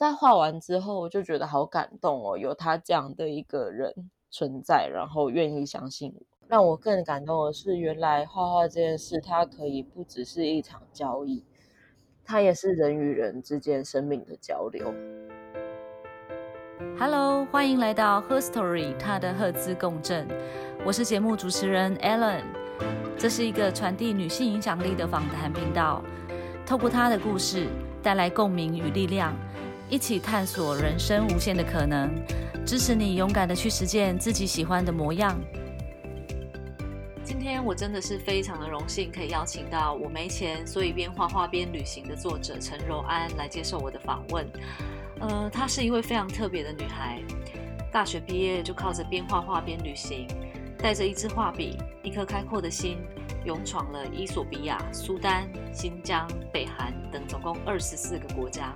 在画完之后，我就觉得好感动哦，有他这样的一个人存在，然后愿意相信我。让我更感动的是，原来画画这件事，它可以不只是一场交易，它也是人与人之间生命的交流。Hello，欢迎来到 Her Story，它的赫兹共振。我是节目主持人 Ellen，这是一个传递女性影响力的访谈频道，透过她的故事带来共鸣与力量，一起探索人生无限的可能，支持你勇敢的去实践自己喜欢的模样。今天我真的是非常的荣幸，可以邀请到我没钱，所以边画画边旅行的作者陈柔安来接受我的访问。呃，她是一位非常特别的女孩，大学毕业就靠着边画画边旅行，带着一支画笔、一颗开阔的心，勇闯了伊索比亚、苏丹、新疆、北韩等总共二十四个国家。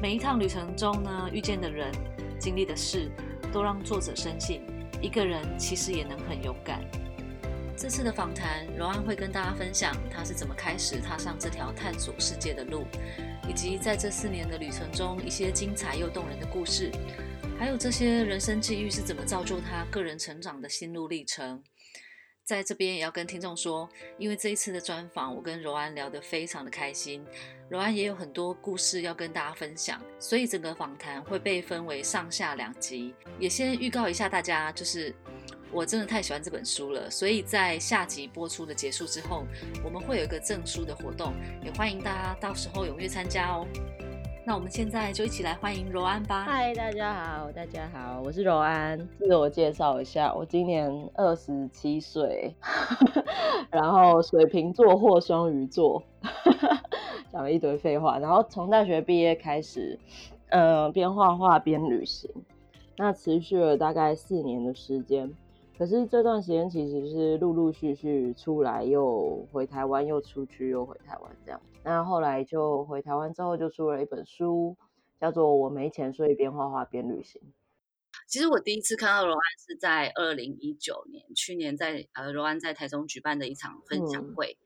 每一趟旅程中呢，遇见的人、经历的事，都让作者深信，一个人其实也能很勇敢。这次的访谈，柔安会跟大家分享他是怎么开始踏上这条探索世界的路，以及在这四年的旅程中一些精彩又动人的故事，还有这些人生际遇是怎么造就他个人成长的心路历程。在这边也要跟听众说，因为这一次的专访，我跟柔安聊得非常的开心，柔安也有很多故事要跟大家分享，所以整个访谈会被分为上下两集。也先预告一下大家，就是。我真的太喜欢这本书了，所以在下集播出的结束之后，我们会有一个证书的活动，也欢迎大家到时候踊跃参加哦。那我们现在就一起来欢迎柔安吧。嗨，大家好，大家好，我是柔安，自我介绍一下，我今年二十七岁，然后水瓶座或双鱼座，讲了一堆废话，然后从大学毕业开始，呃，边画画边旅行，那持续了大概四年的时间。可是这段时间其实是陆陆续续出来，又回台湾，又出去，又回台湾这样。那后来就回台湾之后，就出了一本书，叫做《我没钱，所以边画画边旅行》。其实我第一次看到罗安是在二零一九年，去年在呃罗安在台中举办的一场分享会，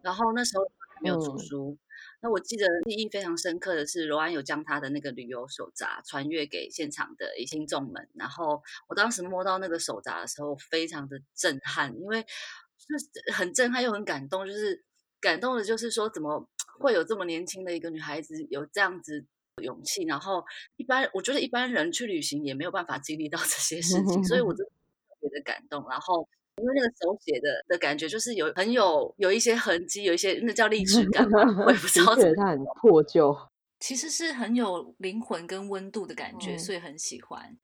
然后那时候没有出书。那我记得记忆非常深刻的是，罗安有将他的那个旅游手札传阅给现场的听众们。然后我当时摸到那个手札的时候，非常的震撼，因为是很震撼又很感动。就是感动的，就是说怎么会有这么年轻的一个女孩子有这样子勇气？然后一般我觉得一般人去旅行也没有办法经历到这些事情，所以我真的 特别的感动。然后。因为那个手写的的感觉，就是有很有有一些痕迹，有一些那叫历史感嘛，我也不知道。怎么它很破旧，其实是很有灵魂跟温度的感觉，所以很喜欢。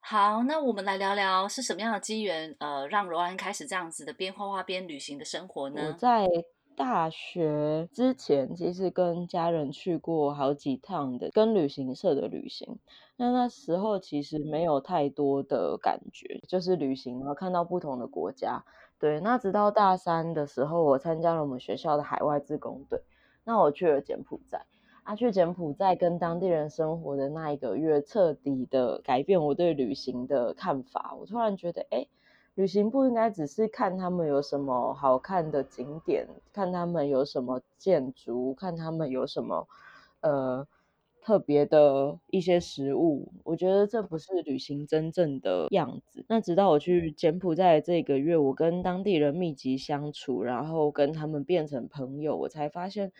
好，那我们来聊聊是什么样的机缘，呃，让柔安开始这样子的边画画边旅行的生活呢？我在。大学之前，其实跟家人去过好几趟的跟旅行社的旅行，那那时候其实没有太多的感觉，就是旅行然后看到不同的国家。对，那直到大三的时候，我参加了我们学校的海外自工队，那我去了柬埔寨，啊，去柬埔寨跟当地人生活的那一个月，彻底的改变我对旅行的看法。我突然觉得，哎。旅行不应该只是看他们有什么好看的景点，看他们有什么建筑，看他们有什么呃特别的一些食物。我觉得这不是旅行真正的样子。那直到我去柬埔寨这个月，我跟当地人密集相处，然后跟他们变成朋友，我才发现，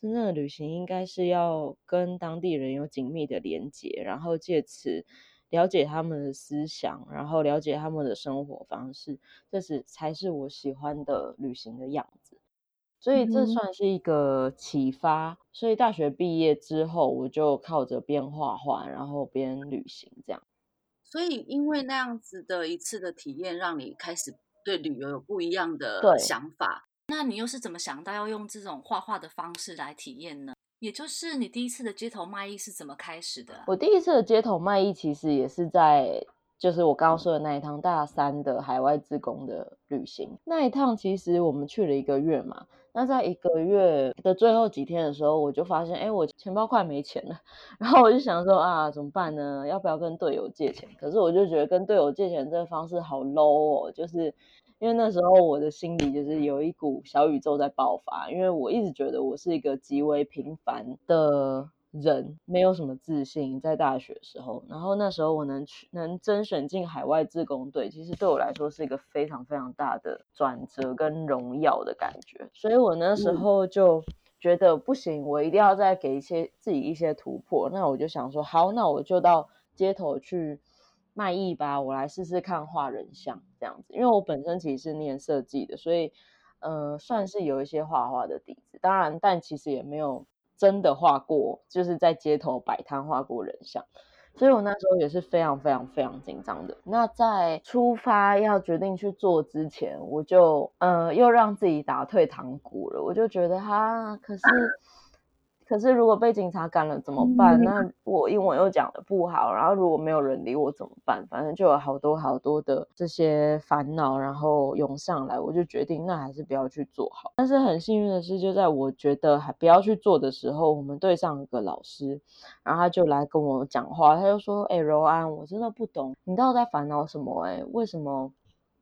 真正的旅行应该是要跟当地人有紧密的连接，然后借此。了解他们的思想，然后了解他们的生活方式，这是才是我喜欢的旅行的样子。所以这算是一个启发。所以大学毕业之后，我就靠着边画画，然后边旅行这样。所以因为那样子的一次的体验，让你开始对旅游有不一样的想法。那你又是怎么想到要用这种画画的方式来体验呢？也就是你第一次的街头卖艺是怎么开始的？我第一次的街头卖艺其实也是在，就是我刚刚说的那一趟大三的海外自工的旅行。那一趟其实我们去了一个月嘛，那在一个月的最后几天的时候，我就发现，哎，我钱包快没钱了。然后我就想说啊，怎么办呢？要不要跟队友借钱？可是我就觉得跟队友借钱这个方式好 low 哦，就是。因为那时候我的心里就是有一股小宇宙在爆发，因为我一直觉得我是一个极为平凡的人没有什么自信，在大学时候，然后那时候我能去能甄选进海外自工队，其实对我来说是一个非常非常大的转折跟荣耀的感觉，所以我那时候就觉得不行，我一定要再给一些自己一些突破，那我就想说，好，那我就到街头去卖艺吧，我来试试看画人像这样子，因为我本身其实是念设计的，所以呃算是有一些画画的底子，当然，但其实也没有。真的画过，就是在街头摆摊画过人像，所以我那时候也是非常非常非常紧张的。那在出发要决定去做之前，我就呃又让自己打退堂鼓了，我就觉得哈，可是。可是如果被警察赶了怎么办？那我英文又讲的不好，然后如果没有人理我怎么办？反正就有好多好多的这些烦恼，然后涌上来，我就决定那还是不要去做好。但是很幸运的是，就在我觉得还不要去做的时候，我们队上一个老师，然后他就来跟我讲话，他就说：“哎，柔安，我真的不懂你到底在烦恼什么？哎，为什么？”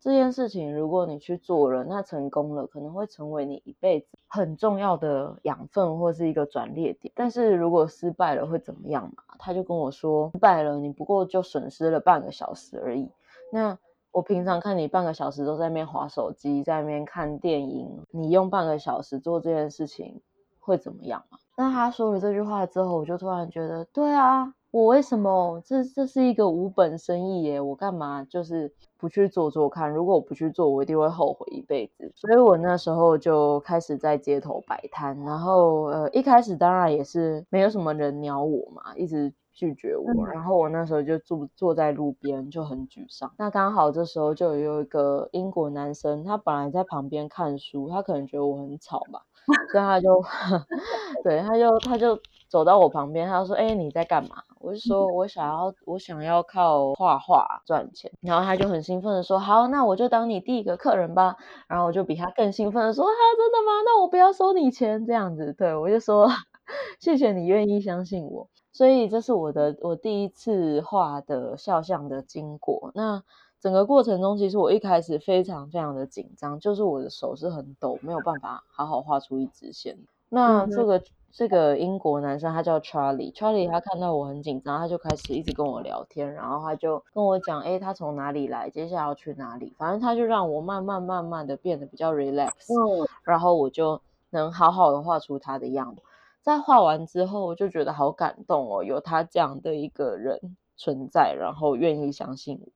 这件事情，如果你去做了，那成功了，可能会成为你一辈子很重要的养分或是一个转捩点。但是如果失败了，会怎么样嘛？他就跟我说，失败了，你不过就损失了半个小时而已。那我平常看你半个小时都在那边划手机，在那边看电影，你用半个小时做这件事情，会怎么样嘛？那他说了这句话之后，我就突然觉得，对啊。我为什么这这是一个无本生意耶？我干嘛就是不去做做看？如果我不去做，我一定会后悔一辈子。所以我那时候就开始在街头摆摊，然后呃一开始当然也是没有什么人鸟我嘛，一直拒绝我。然后我那时候就坐坐在路边就很沮丧。那刚好这时候就有一个英国男生，他本来在旁边看书，他可能觉得我很吵吧，所以他就 对他就他就走到我旁边，他就说：“哎，你在干嘛？”我就说，我想要，我想要靠画画赚钱。然后他就很兴奋的说，好，那我就当你第一个客人吧。然后我就比他更兴奋的说，哈，真的吗？那我不要收你钱，这样子。对我就说，谢谢你愿意相信我。所以这是我的我第一次画的肖像的经过。那整个过程中，其实我一开始非常非常的紧张，就是我的手是很抖，没有办法好好画出一直线。那这个。这个英国男生他叫 Charlie，Charlie 他看到我很紧张，他就开始一直跟我聊天，然后他就跟我讲，哎，他从哪里来，接下来要去哪里，反正他就让我慢慢慢慢的变得比较 relax，嗯，然后我就能好好的画出他的样子。在画完之后，我就觉得好感动哦，有他这样的一个人存在，然后愿意相信我，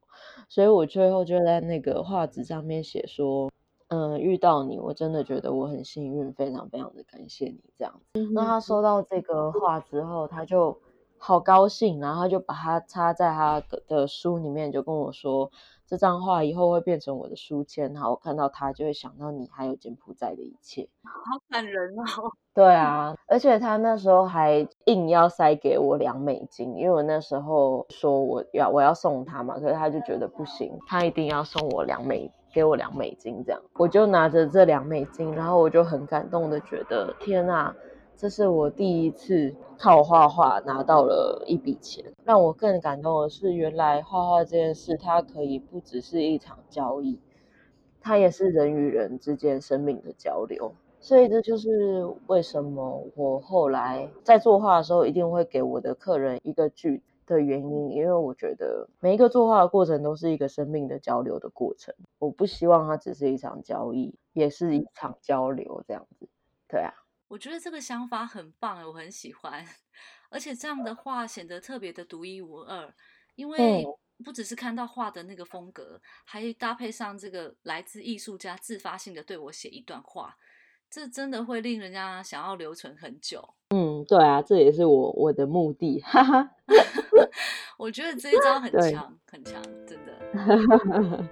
所以我最后就在那个画纸上面写说。嗯，遇到你，我真的觉得我很幸运，非常非常的感谢你这样子。那他收到这个画之后，他就好高兴，然后他就把它插在他的书里面，就跟我说，这张画以后会变成我的书签，然后我看到它就会想到你，还有柬埔寨的一切，好感人哦。对啊，而且他那时候还硬要塞给我两美金，因为我那时候说我要我要送他嘛，可是他就觉得不行，他一定要送我两美。给我两美金，这样我就拿着这两美金，然后我就很感动的觉得，天呐，这是我第一次靠画画拿到了一笔钱。让我更感动的是，原来画画这件事，它可以不只是一场交易，它也是人与人之间生命的交流。所以这就是为什么我后来在作画的时候，一定会给我的客人一个句子。的原因，因为我觉得每一个作画的过程都是一个生命的交流的过程，我不希望它只是一场交易，也是一场交流这样子。对啊，我觉得这个想法很棒，我很喜欢，而且这样的画显得特别的独一无二，因为不只是看到画的那个风格，还搭配上这个来自艺术家自发性的对我写一段话，这真的会令人家想要留存很久。嗯，对啊，这也是我我的目的，哈哈。我觉得这一招很强，很强，真的。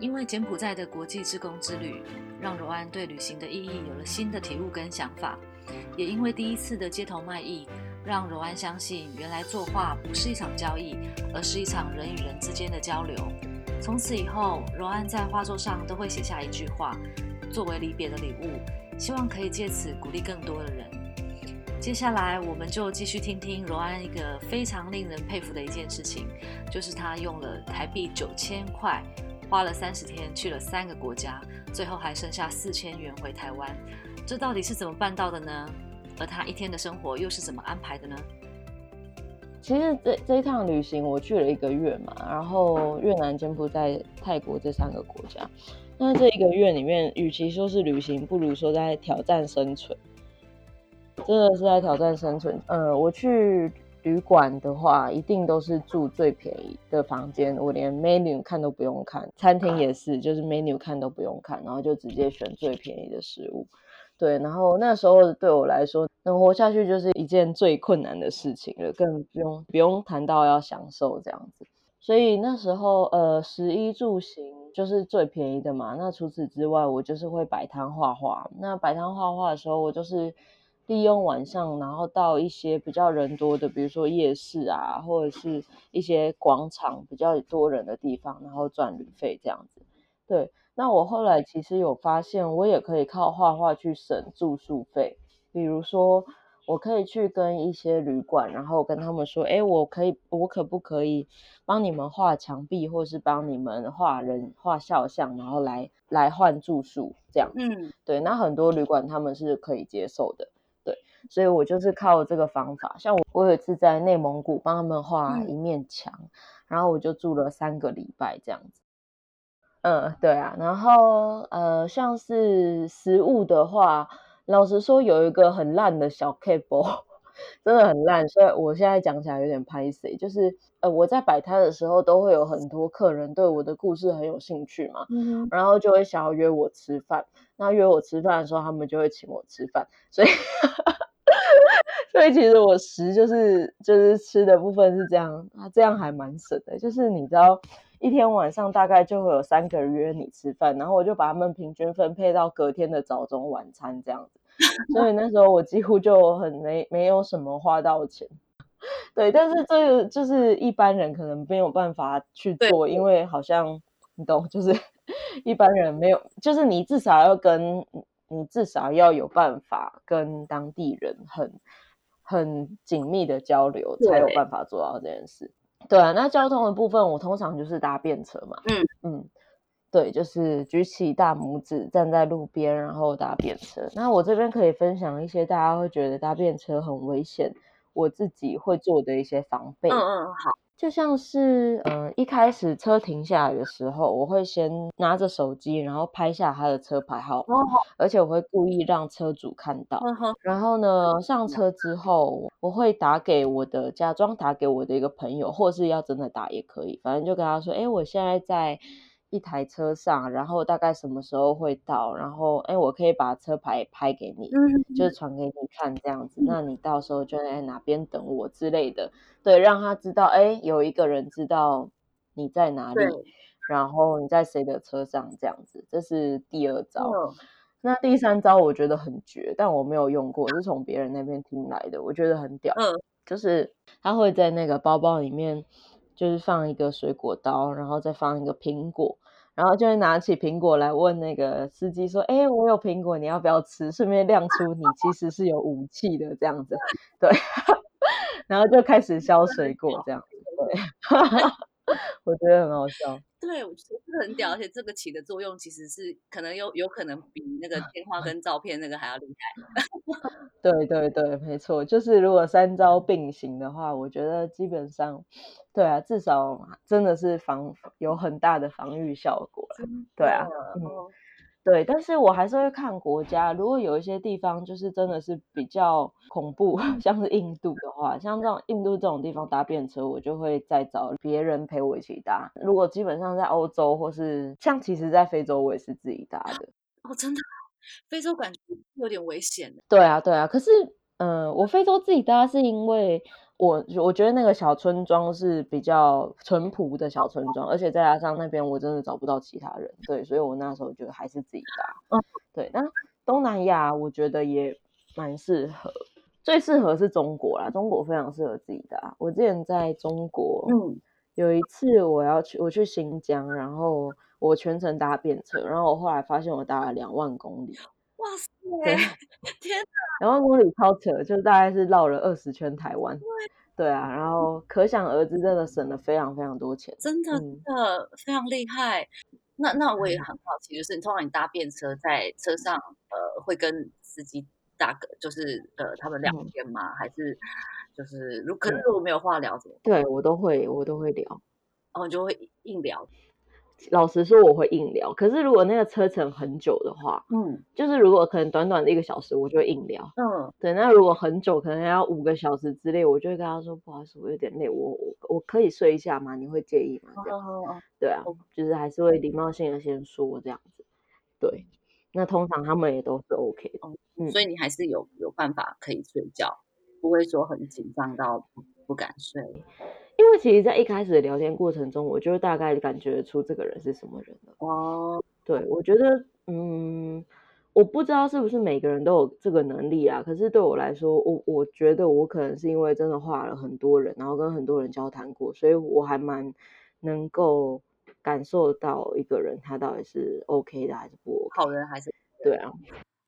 因为柬埔寨的国际志工之旅，让柔安对旅行的意义有了新的体悟跟想法。也因为第一次的街头卖艺，让柔安相信，原来作画不是一场交易，而是一场人与人之间的交流。从此以后，柔安在画作上都会写下一句话。作为离别的礼物，希望可以借此鼓励更多的人。接下来，我们就继续听听柔安一个非常令人佩服的一件事情，就是他用了台币九千块，花了三十天去了三个国家，最后还剩下四千元回台湾，这到底是怎么办到的呢？而他一天的生活又是怎么安排的呢？其实这这一趟旅行我去了一个月嘛，然后越南、柬埔寨、泰国这三个国家。那这一个月里面，与其说是旅行，不如说在挑战生存。真的是在挑战生存。呃，我去旅馆的话，一定都是住最便宜的房间，我连 menu 看都不用看。餐厅也是，就是 menu 看都不用看，然后就直接选最便宜的食物。对，然后那时候对我来说，能活下去就是一件最困难的事情了，更不用不用谈到要享受这样子。所以那时候，呃，食衣住行就是最便宜的嘛。那除此之外，我就是会摆摊画画。那摆摊画画的时候，我就是利用晚上，然后到一些比较人多的，比如说夜市啊，或者是一些广场比较多人的地方，然后赚旅费这样子。对。那我后来其实有发现，我也可以靠画画去省住宿费。比如说，我可以去跟一些旅馆，然后跟他们说：“哎，我可以，我可不可以帮你们画墙壁，或是帮你们画人、画肖像，然后来来换住宿这样？”嗯，对。那很多旅馆他们是可以接受的，对。所以我就是靠这个方法。像我，我有一次在内蒙古帮他们画一面墙，然后我就住了三个礼拜这样子。嗯，对啊，然后呃，像是食物的话，老实说有一个很烂的小 cable，真的很烂，所以我现在讲起来有点拍死。就是呃，我在摆摊的时候，都会有很多客人对我的故事很有兴趣嘛，然后就会想要约我吃饭。那约我吃饭的时候，他们就会请我吃饭，所以 所以其实我食就是就是吃的部分是这样，啊，这样还蛮省的，就是你知道。一天晚上大概就会有三个人约你吃饭，然后我就把他们平均分配到隔天的早中晚餐这样子，所以那时候我几乎就很没没有什么花到钱，对，但是这个就是一般人可能没有办法去做，因为好像你懂，就是 一般人没有，就是你至少要跟你至少要有办法跟当地人很很紧密的交流，才有办法做到这件事。对啊，那交通的部分，我通常就是搭便车嘛。嗯嗯，对，就是举起大拇指站在路边，然后搭便车。那我这边可以分享一些大家会觉得搭便车很危险，我自己会做的一些防备。嗯嗯，好。就像是，嗯，一开始车停下来的时候，我会先拿着手机，然后拍下他的车牌号，而且我会故意让车主看到。然后呢，上车之后，我会打给我的，假装打给我的一个朋友，或是要真的打也可以，反正就跟他说，哎，我现在在。一台车上，然后大概什么时候会到？然后，哎，我可以把车牌拍给你，就是传给你看这样子。那你到时候就在哪边等我之类的，对，让他知道，哎，有一个人知道你在哪里，然后你在谁的车上这样子。这是第二招。那第三招我觉得很绝，但我没有用过，是从别人那边听来的，我觉得很屌。嗯，就是他会在那个包包里面，就是放一个水果刀，然后再放一个苹果。然后就会拿起苹果来问那个司机说：“哎，我有苹果，你要不要吃？顺便亮出你其实是有武器的这样子。”对，然后就开始 削水果这样子。对，我觉得很好笑。对，我觉得很屌，而且这个起的作用其实是可能有有可能比那个电话跟照片那个还要厉害。对对对，没错，就是如果三招并行的话，我觉得基本上，对啊，至少真的是防有很大的防御效果。对啊，嗯，对，但是我还是会看国家，如果有一些地方就是真的是比较恐怖，像是印度的话，像这种印度这种地方搭便车，我就会再找别人陪我一起搭。如果基本上在欧洲或是像其实在非洲，我也是自己搭的。哦，真的。非洲感觉有点危险对啊，对啊。可是，嗯，我非洲自己搭是因为我我觉得那个小村庄是比较淳朴的小村庄，而且再加上那边我真的找不到其他人，对，所以我那时候就还是自己搭。嗯，对。那东南亚我觉得也蛮适合，最适合是中国啦，中国非常适合自己搭。我之前在中国，嗯，有一次我要去我去新疆，然后。我全程搭便车，然后我后来发现我搭了两万公里。哇塞！天哪，两万公里超扯，就大概是绕了二十圈台湾。对啊，然后可想而知，真的省了非常非常多钱。真的，真的非常厉害。那那我也很好奇，就是你通常你搭便车在车上，呃，会跟司机大哥，就是呃，他们聊天吗？还是就是如可是如果没有话聊怎么？对我都会，我都会聊，然后就会硬聊。老实说，我会硬聊。可是如果那个车程很久的话，嗯，就是如果可能短短的一个小时，我就会硬聊。嗯，对。那如果很久，可能要五个小时之类，我就会跟他说：“不好意思，我有点累，我我我可以睡一下吗？你会介意吗？”这样。对啊，就是还是会礼貌性的先说这样子。对，那通常他们也都是 OK 的。嗯，所以你还是有有办法可以睡觉，不会说很紧张到不不敢睡。其实，在一开始的聊天过程中，我就大概感觉出这个人是什么人了。哦，对，我觉得，嗯，我不知道是不是每个人都有这个能力啊。可是对我来说，我我觉得我可能是因为真的画了很多人，然后跟很多人交谈过，所以我还蛮能够感受到一个人他到底是 OK 的还是不 OK，好人还是对啊。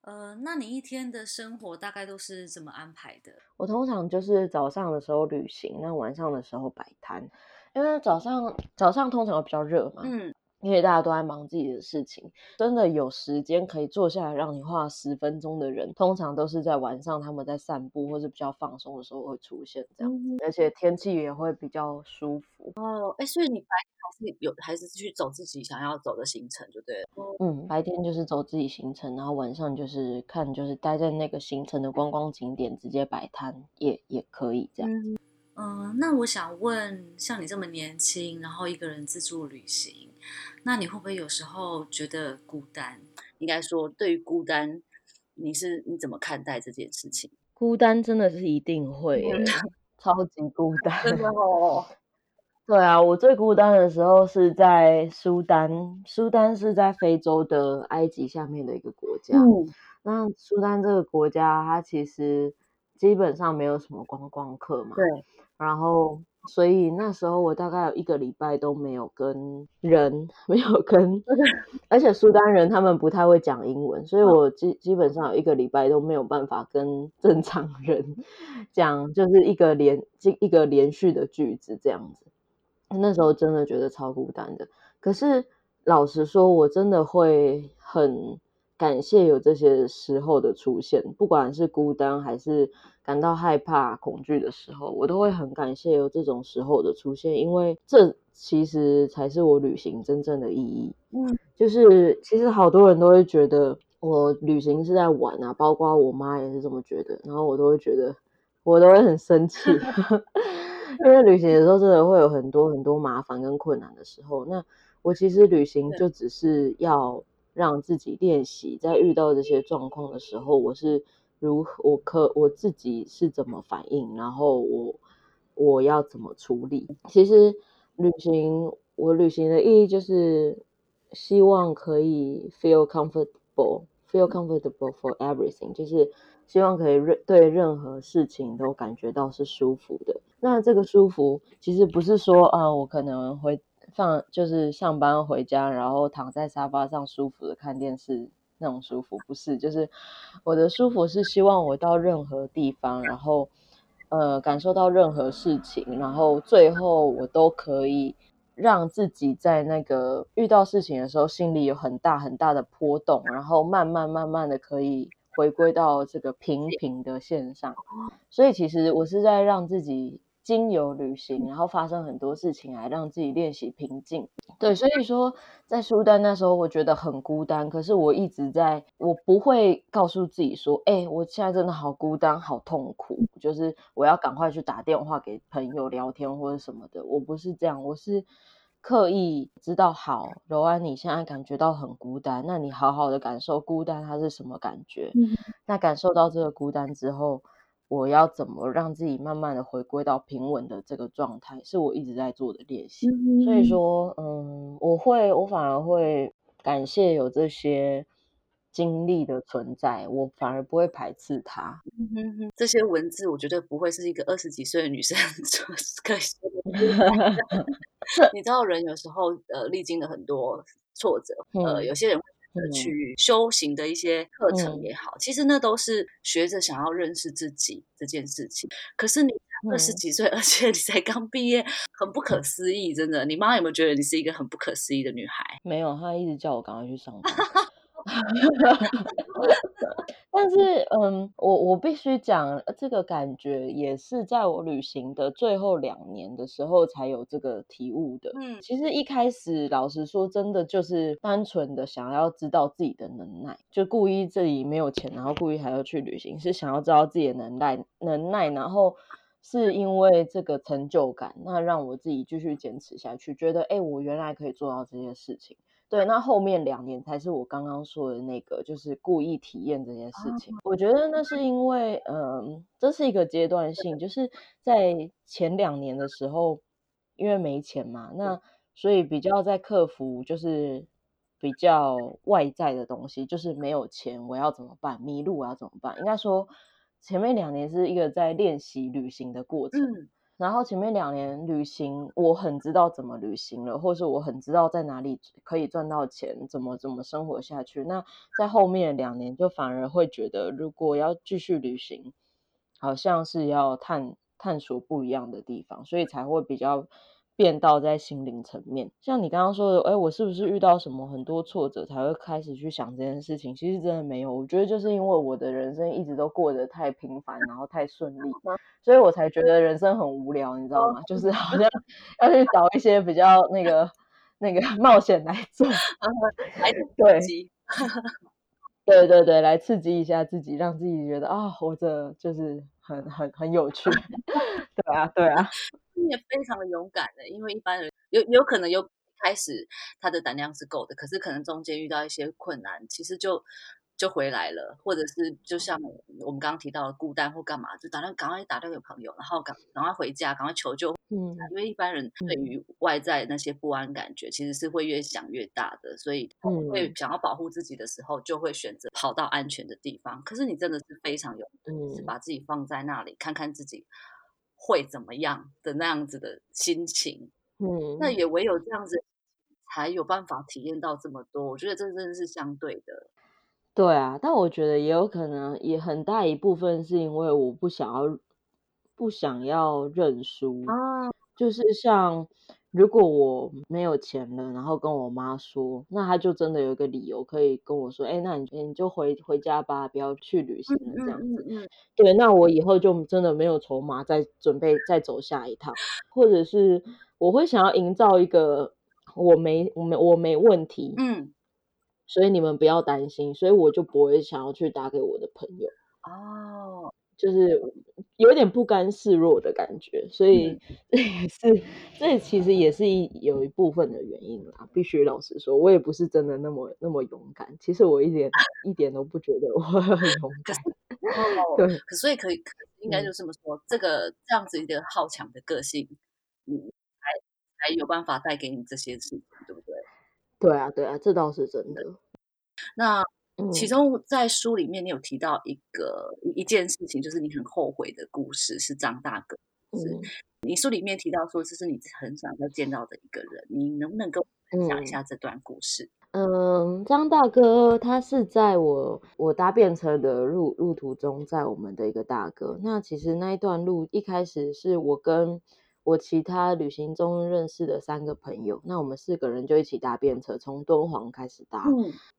呃，那你一天的生活大概都是怎么安排的？我通常就是早上的时候旅行，那晚上的时候摆摊。因为早上早上通常比较热嘛，嗯，因为大家都在忙自己的事情，真的有时间可以坐下来让你画十分钟的人，通常都是在晚上他们在散步或者比较放松的时候会出现这样子，而且天气也会比较舒服。哦，哎，所以你白天还是有还是去走自己想要走的行程就对了。嗯，白天就是走自己行程，然后晚上就是看就是待在那个行程的观光景点直接摆摊也也可以这样。嗯，那我想问，像你这么年轻，然后一个人自助旅行，那你会不会有时候觉得孤单？应该说，对于孤单，你是你怎么看待这件事情？孤单真的是一定会，超级孤单。真的哦。对啊，我最孤单的时候是在苏丹，苏丹是在非洲的埃及下面的一个国家。嗯。那苏丹这个国家，它其实基本上没有什么观光客嘛。对。然后，所以那时候我大概有一个礼拜都没有跟人，没有跟，而且苏丹人他们不太会讲英文，所以我基基本上有一个礼拜都没有办法跟正常人 讲，就是一个连一一个连续的句子这样子。那时候真的觉得超孤单的。可是老实说，我真的会很。感谢有这些时候的出现，不管是孤单还是感到害怕、恐惧的时候，我都会很感谢有这种时候的出现，因为这其实才是我旅行真正的意义。嗯，就是其实好多人都会觉得我旅行是在玩啊，包括我妈也是这么觉得，然后我都会觉得我都会很生气 因为旅行的时候真的会有很多很多麻烦跟困难的时候。那我其实旅行就只是要。让自己练习，在遇到这些状况的时候，我是如何，我可我自己是怎么反应，然后我我要怎么处理。其实旅行，我旅行的意义就是希望可以 feel comfortable，feel comfortable for everything，就是希望可以任对任何事情都感觉到是舒服的。那这个舒服，其实不是说啊，我可能会。放就是上班回家，然后躺在沙发上舒服的看电视那种舒服，不是，就是我的舒服是希望我到任何地方，然后呃感受到任何事情，然后最后我都可以让自己在那个遇到事情的时候心里有很大很大的波动，然后慢慢慢慢的可以回归到这个平平的线上。所以其实我是在让自己。经由旅行，然后发生很多事情来让自己练习平静。对，所以说在苏丹那时候，我觉得很孤单。可是我一直在，我不会告诉自己说：“哎，我现在真的好孤单，好痛苦。”就是我要赶快去打电话给朋友聊天或者什么的。我不是这样，我是刻意知道，好，柔安，你现在感觉到很孤单，那你好好的感受孤单它是什么感觉。那感受到这个孤单之后。我要怎么让自己慢慢的回归到平稳的这个状态，是我一直在做的练习。所以说，嗯，我会，我反而会感谢有这些经历的存在，我反而不会排斥它。这些文字，我觉得不会是一个二十几岁的女生 可以说的。你知道，人有时候呃，历经了很多挫折，呃，有些人。去修行的一些课程也好，其实那都是学着想要认识自己这件事情。可是你二十几岁，而且你才刚毕业，很不可思议，真的。你妈有没有觉得你是一个很不可思议的女孩？没有，她一直叫我赶快去上班。但是，嗯，我我必须讲，这个感觉也是在我旅行的最后两年的时候才有这个体悟的。嗯，其实一开始，老实说，真的就是单纯的想要知道自己的能耐，就故意这里没有钱，然后故意还要去旅行，是想要知道自己的能耐能耐，然后是因为这个成就感，那让我自己继续坚持下去，觉得，哎，我原来可以做到这些事情。对，那后面两年才是我刚刚说的那个，就是故意体验这件事情。我觉得那是因为，嗯，这是一个阶段性，就是在前两年的时候，因为没钱嘛，那所以比较在克服，就是比较外在的东西，就是没有钱，我要怎么办？迷路我要怎么办？应该说，前面两年是一个在练习旅行的过程。然后前面两年旅行，我很知道怎么旅行了，或是我很知道在哪里可以赚到钱，怎么怎么生活下去。那在后面两年，就反而会觉得，如果要继续旅行，好像是要探探索不一样的地方，所以才会比较。变到在心灵层面，像你刚刚说的，哎，我是不是遇到什么很多挫折才会开始去想这件事情？其实真的没有，我觉得就是因为我的人生一直都过得太平凡，然后太顺利，所以我才觉得人生很无聊，你知道吗？就是好像要去找一些比较那个那个 冒险来做，来对，对对对，来刺激一下自己，让自己觉得啊，活着就是很很很有趣。对啊，对啊。你也非常的勇敢的，因为一般人有有可能有开始他的胆量是够的，可是可能中间遇到一些困难，其实就就回来了，或者是就像我们刚刚提到的孤单或干嘛，就打算赶快打电话给朋友，然后赶赶快回家，赶快求救。嗯，因为一般人对于外在那些不安感觉，其实是会越想越大的，所以会想要保护自己的时候，就会选择跑到安全的地方。可是你真的是非常勇敢，是把自己放在那里，看看自己。会怎么样的那样子的心情，嗯，那也唯有这样子才有办法体验到这么多。我觉得这真的是相对的，对啊。但我觉得也有可能，也很大一部分是因为我不想要，不想要认输啊，就是像。如果我没有钱了，然后跟我妈说，那他就真的有一个理由可以跟我说，哎，那你你就回回家吧，不要去旅行了这样子。对，那我以后就真的没有筹码再准备再走下一趟，或者是我会想要营造一个我没我没我没问题，嗯，所以你们不要担心，所以我就不会想要去打给我的朋友。哦。就是有点不甘示弱的感觉，所以这也是这其实也是一有一部分的原因啦。必须老实说，我也不是真的那么那么勇敢。其实我一点 一点都不觉得我很勇敢。对，所以可以应该就这么说，这个这样子一个好强的个性，嗯，才才有办法带给你这些事情，对不对？对啊，对啊，这倒是真的。那。其中在书里面，你有提到一个一件事情，就是你很后悔的故事，是张大哥。是你书里面提到说，这是你很想要见到的一个人，你能不能跟我分享一下这段故事？嗯，张大哥他是在我我搭便车的路路途中，在我们的一个大哥。那其实那一段路一开始是我跟。我其他旅行中认识的三个朋友，那我们四个人就一起搭便车，从敦煌开始搭，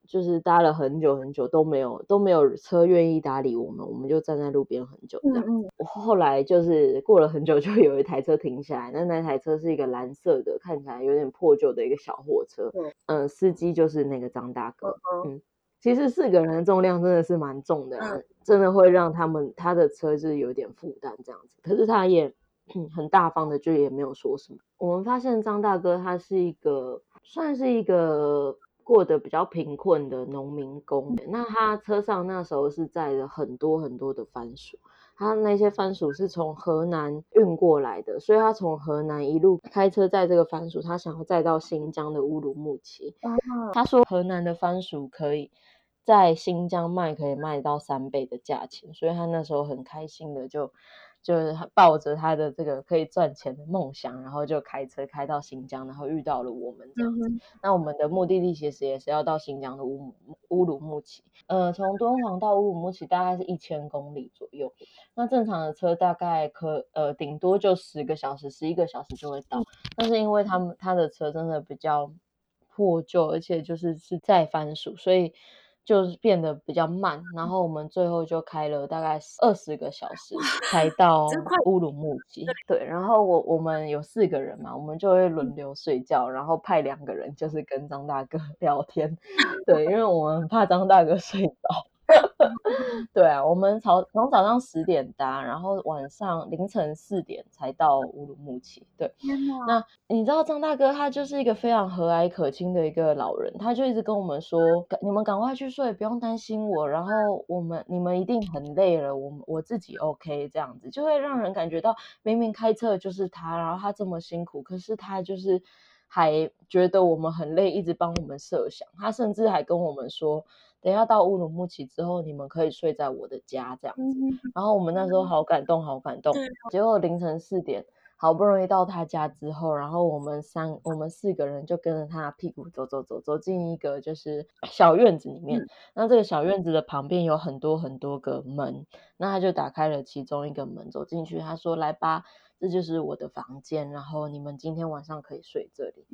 就是搭了很久很久都没有都没有车愿意搭理我们，我们就站在路边很久这样。我后来就是过了很久，就有一台车停下来，那那台车是一个蓝色的，看起来有点破旧的一个小货车。嗯，司机就是那个张大哥。嗯，其实四个人的重量真的是蛮重的，真的会让他们他的车是有点负担这样子，可是他也。很大方的，就也没有说什么。我们发现张大哥他是一个算是一个过得比较贫困的农民工。那他车上那时候是载了很多很多的番薯，他那些番薯是从河南运过来的，所以他从河南一路开车载这个番薯，他想要载到新疆的乌鲁木齐。他说河南的番薯可以在新疆卖，可以卖到三倍的价钱，所以他那时候很开心的就。就是抱着他的这个可以赚钱的梦想，然后就开车开到新疆，然后遇到了我们这样子。那我们的目的地其实也是要到新疆的乌乌鲁木齐，呃，从敦煌到乌鲁木齐大概是一千公里左右。那正常的车大概可呃顶多就十个小时、十一个小时就会到，但是因为他们他的车真的比较破旧，而且就是是在番薯，所以。就是变得比较慢，然后我们最后就开了大概二十个小时才到乌鲁木齐。对，然后我我们有四个人嘛，我们就会轮流睡觉，然后派两个人就是跟张大哥 聊天。对，因为我们怕张大哥睡着。对啊，我们从从早上十点搭，然后晚上凌晨四点才到乌鲁木齐。对，那你知道张大哥他就是一个非常和蔼可亲的一个老人，他就一直跟我们说：“你们赶快去睡，不用担心我。然后我们你们一定很累了，我我自己 OK 这样子，就会让人感觉到明明开车就是他，然后他这么辛苦，可是他就是还觉得我们很累，一直帮我们设想。他甚至还跟我们说。”等下到乌鲁木齐之后，你们可以睡在我的家这样子。然后我们那时候好感动，好感动。结果凌晨四点，好不容易到他家之后，然后我们三我们四个人就跟着他屁股走走走，走进一个就是小院子里面。那这个小院子的旁边有很多很多个门，那他就打开了其中一个门，走进去。他说：“来吧，这就是我的房间，然后你们今天晚上可以睡这里。”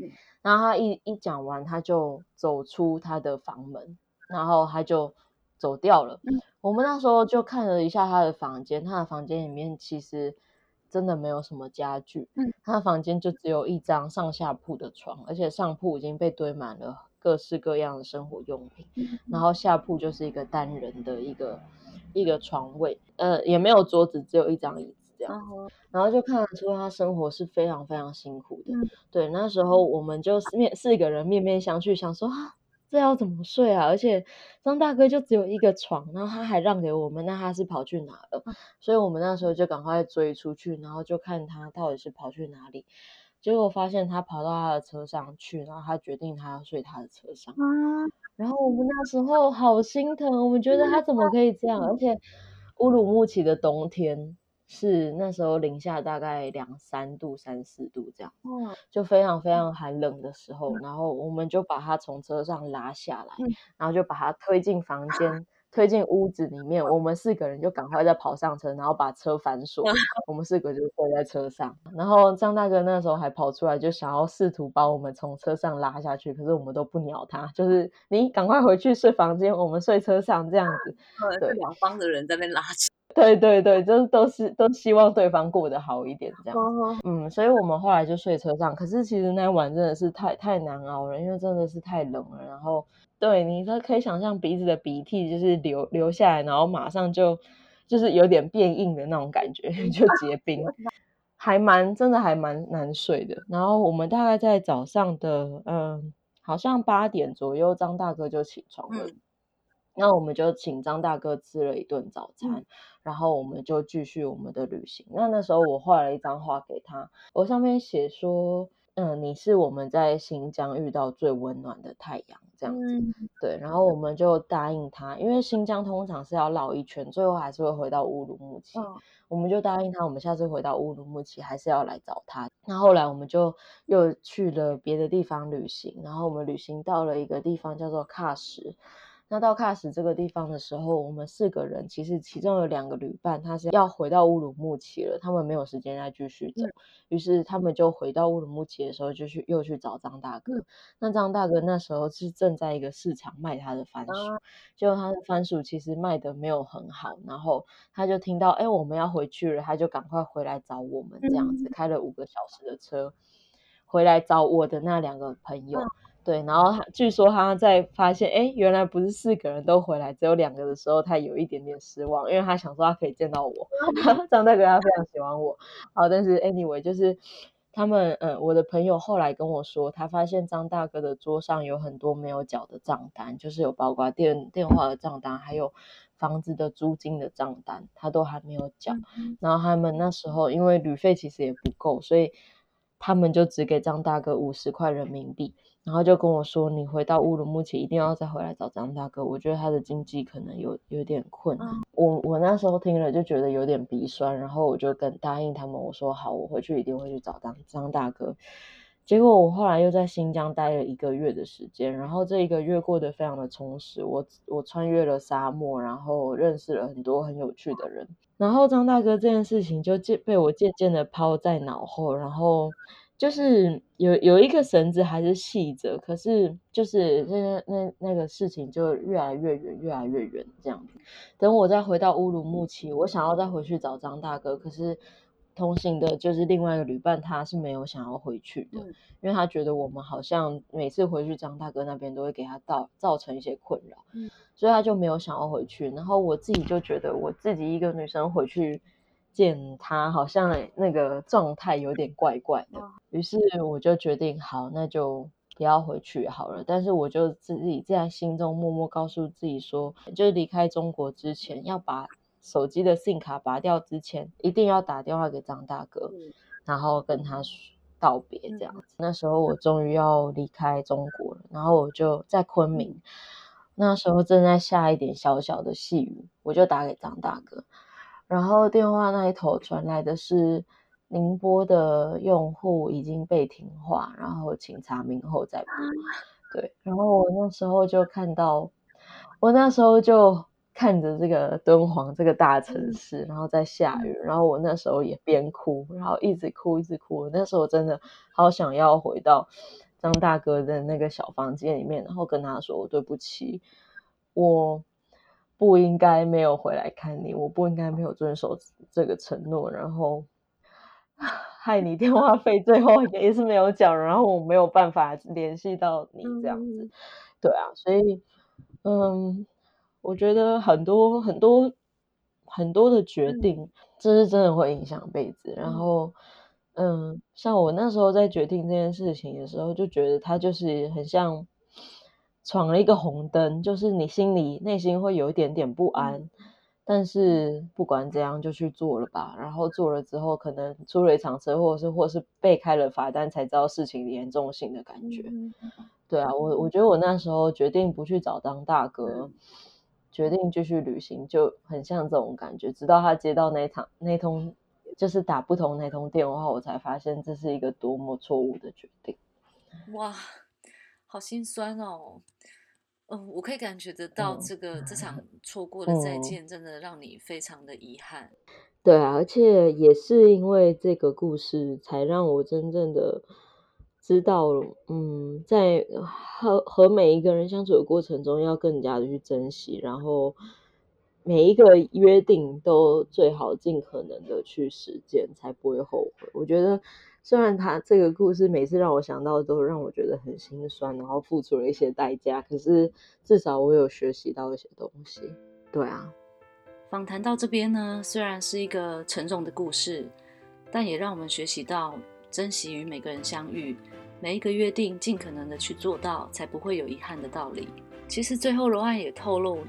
然后他一一讲完，他就走出他的房门。然后他就走掉了。我们那时候就看了一下他的房间，他的房间里面其实真的没有什么家具。嗯，他的房间就只有一张上下铺的床，而且上铺已经被堆满了各式各样的生活用品。然后下铺就是一个单人的一个一个床位，呃，也没有桌子，只有一张椅子这样。然后就看得出他生活是非常非常辛苦的。对，那时候我们就面四个人面面相觑，想说啊。这要怎么睡啊？而且张大哥就只有一个床，然后他还让给我们，那他是跑去哪了？所以我们那时候就赶快追出去，然后就看他到底是跑去哪里。结果发现他跑到他的车上去，然后他决定他要睡他的车上。然后我们那时候好心疼，我们觉得他怎么可以这样？而且乌鲁木齐的冬天。是那时候零下大概两三度、三四度这样，就非常非常寒冷的时候，然后我们就把他从车上拉下来，然后就把他推进房 间。推进屋子里面，我们四个人就赶快再跑上车，然后把车反锁。我们四个就坐在车上，然后张大哥那时候还跑出来，就想要试图把我们从车上拉下去，可是我们都不鸟他，就是你赶快回去睡房间，我们睡车上这样子。对，两方的人在那拉扯。对对对，就是都是都希望对方过得好一点这样。嗯，所以我们后来就睡车上，可是其实那晚真的是太太难熬了，因为真的是太冷了，然后。对，你都可以想象鼻子的鼻涕就是流流下来，然后马上就就是有点变硬的那种感觉，就结冰，还蛮真的还蛮难睡的。然后我们大概在早上的嗯，好像八点左右，张大哥就起床了。那我们就请张大哥吃了一顿早餐，然后我们就继续我们的旅行。那那时候我画了一张画给他，我上面写说。嗯，你是我们在新疆遇到最温暖的太阳，这样子，对。然后我们就答应他，因为新疆通常是要绕一圈，最后还是会回到乌鲁木齐。我们就答应他，我们下次回到乌鲁木齐还是要来找他。那后来我们就又去了别的地方旅行，然后我们旅行到了一个地方叫做喀什。那到喀什这个地方的时候，我们四个人其实其中有两个旅伴，他是要回到乌鲁木齐了，他们没有时间再继续走，于是他们就回到乌鲁木齐的时候，就去又去找张大哥。那张大哥那时候是正在一个市场卖他的番薯，结果他的番薯其实卖的没有很好，然后他就听到哎我们要回去了，他就赶快回来找我们，这样子开了五个小时的车回来找我的那两个朋友。对，然后他据说他在发现，哎，原来不是四个人都回来，只有两个的时候，他有一点点失望，因为他想说他可以见到我，张大哥他非常喜欢我，好，但是 anyway 就是他们，嗯，我的朋友后来跟我说，他发现张大哥的桌上有很多没有缴的账单，就是有包括电电话的账单，还有房子的租金的账单，他都还没有缴，然后他们那时候因为旅费其实也不够，所以他们就只给张大哥五十块人民币。然后就跟我说：“你回到乌鲁木齐一定要再回来找张大哥，我觉得他的经济可能有有点困难。”我我那时候听了就觉得有点鼻酸，然后我就跟答应他们，我说：“好，我回去一定会去找张张大哥。”结果我后来又在新疆待了一个月的时间，然后这一个月过得非常的充实。我我穿越了沙漠，然后认识了很多很有趣的人。然后张大哥这件事情就渐被我渐渐的抛在脑后，然后就是有有一个绳子还是系着，可是就是那那那个事情就越来越远，越来越远这样子。等我再回到乌鲁木齐，我想要再回去找张大哥，可是。同行的就是另外一个旅伴，他是没有想要回去的，因为他觉得我们好像每次回去张大哥那边都会给他造造成一些困扰，所以他就没有想要回去。然后我自己就觉得我自己一个女生回去见他，好像那个状态有点怪怪的。于是我就决定，好，那就不要回去好了。但是我就自己在心中默默告诉自己说，就是离开中国之前要把。手机的 SIM 卡拔掉之前，一定要打电话给张大哥，然后跟他道别。这样子，那时候我终于要离开中国了，然后我就在昆明，那时候正在下一点小小的细雨，我就打给张大哥，然后电话那一头传来的是宁波的用户已经被停话，然后请查明后再拨。对，然后我那时候就看到，我那时候就。看着这个敦煌这个大城市，然后在下雨，然后我那时候也边哭，然后一直哭一直哭。那时候真的好想要回到张大哥的那个小房间里面，然后跟他说：“我对不起，我不应该没有回来看你，我不应该没有遵守这个承诺，然后 害你电话费最后也是没有缴，然后我没有办法联系到你这样子。”对啊，所以嗯。我觉得很多很多很多的决定，这是真的会影响辈子。然后，嗯，像我那时候在决定这件事情的时候，就觉得他就是很像闯了一个红灯，就是你心里内心会有一点点不安，但是不管怎样就去做了吧。然后做了之后，可能出了一场车祸，是或是被开了罚单，才知道事情严重性的感觉。对啊，我我觉得我那时候决定不去找张大哥。决定继续旅行，就很像这种感觉。直到他接到那场那通，就是打不通那通电话，我才发现这是一个多么错误的决定。哇，好心酸哦。嗯，我可以感觉得到，这个这场错过的再见，真的让你非常的遗憾。对啊，而且也是因为这个故事，才让我真正的。知道，嗯，在和和每一个人相处的过程中，要更加的去珍惜，然后每一个约定都最好尽可能的去实践，才不会后悔。我觉得，虽然他这个故事每次让我想到都让我觉得很心酸，然后付出了一些代价，可是至少我有学习到一些东西。对啊，访谈到这边呢，虽然是一个沉重的故事，但也让我们学习到珍惜与每个人相遇。每一个约定，尽可能的去做到，才不会有遗憾的道理。其实最后，罗安也透露，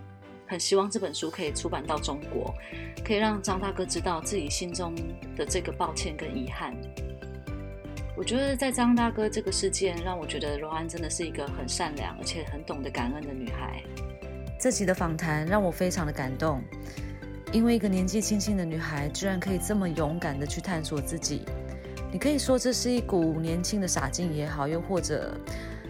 很希望这本书可以出版到中国，可以让张大哥知道自己心中的这个抱歉跟遗憾。我觉得在张大哥这个事件，让我觉得罗安真的是一个很善良而且很懂得感恩的女孩。这期的访谈让我非常的感动，因为一个年纪轻轻的女孩，居然可以这么勇敢的去探索自己。你可以说这是一股年轻的傻劲也好，又或者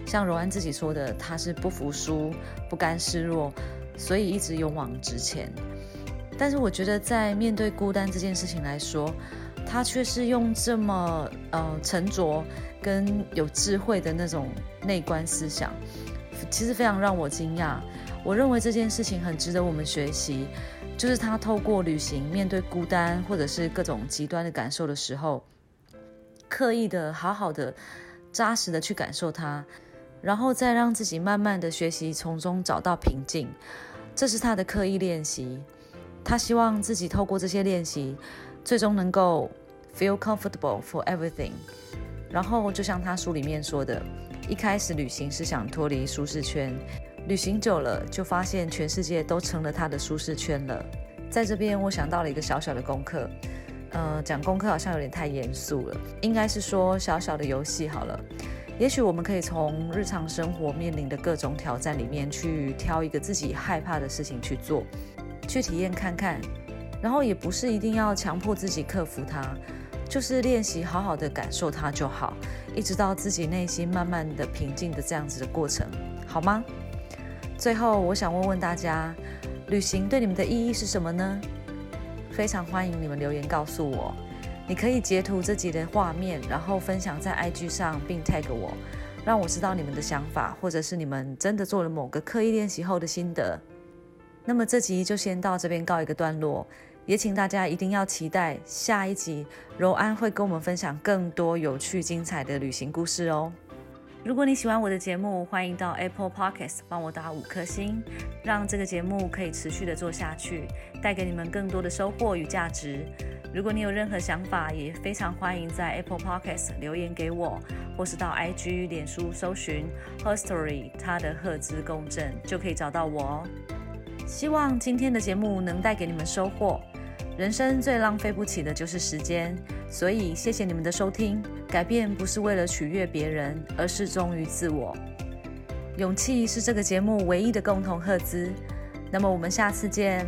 像柔安自己说的，她是不服输、不甘示弱，所以一直勇往直前。但是我觉得，在面对孤单这件事情来说，他却是用这么呃沉着跟有智慧的那种内观思想，其实非常让我惊讶。我认为这件事情很值得我们学习，就是他透过旅行面对孤单或者是各种极端的感受的时候。刻意的好好的扎实的去感受它，然后再让自己慢慢的学习从中找到平静，这是他的刻意练习。他希望自己透过这些练习，最终能够 feel comfortable for everything。然后就像他书里面说的，一开始旅行是想脱离舒适圈，旅行久了就发现全世界都成了他的舒适圈了。在这边我想到了一个小小的功课。呃，讲功课好像有点太严肃了，应该是说小小的游戏好了。也许我们可以从日常生活面临的各种挑战里面去挑一个自己害怕的事情去做，去体验看看。然后也不是一定要强迫自己克服它，就是练习好好的感受它就好，一直到自己内心慢慢的平静的这样子的过程，好吗？最后，我想问问大家，旅行对你们的意义是什么呢？非常欢迎你们留言告诉我。你可以截图自己的画面，然后分享在 IG 上，并 tag 我，让我知道你们的想法，或者是你们真的做了某个刻意练习后的心得。那么这集就先到这边告一个段落，也请大家一定要期待下一集，柔安会跟我们分享更多有趣精彩的旅行故事哦。如果你喜欢我的节目，欢迎到 Apple Podcast 帮我打五颗星，让这个节目可以持续的做下去，带给你们更多的收获与价值。如果你有任何想法，也非常欢迎在 Apple Podcast 留言给我，或是到 IG、脸书搜寻 Her Story，它的赫兹共振就可以找到我哦。希望今天的节目能带给你们收获。人生最浪费不起的就是时间，所以谢谢你们的收听。改变不是为了取悦别人，而是忠于自我。勇气是这个节目唯一的共同赫兹。那么我们下次见。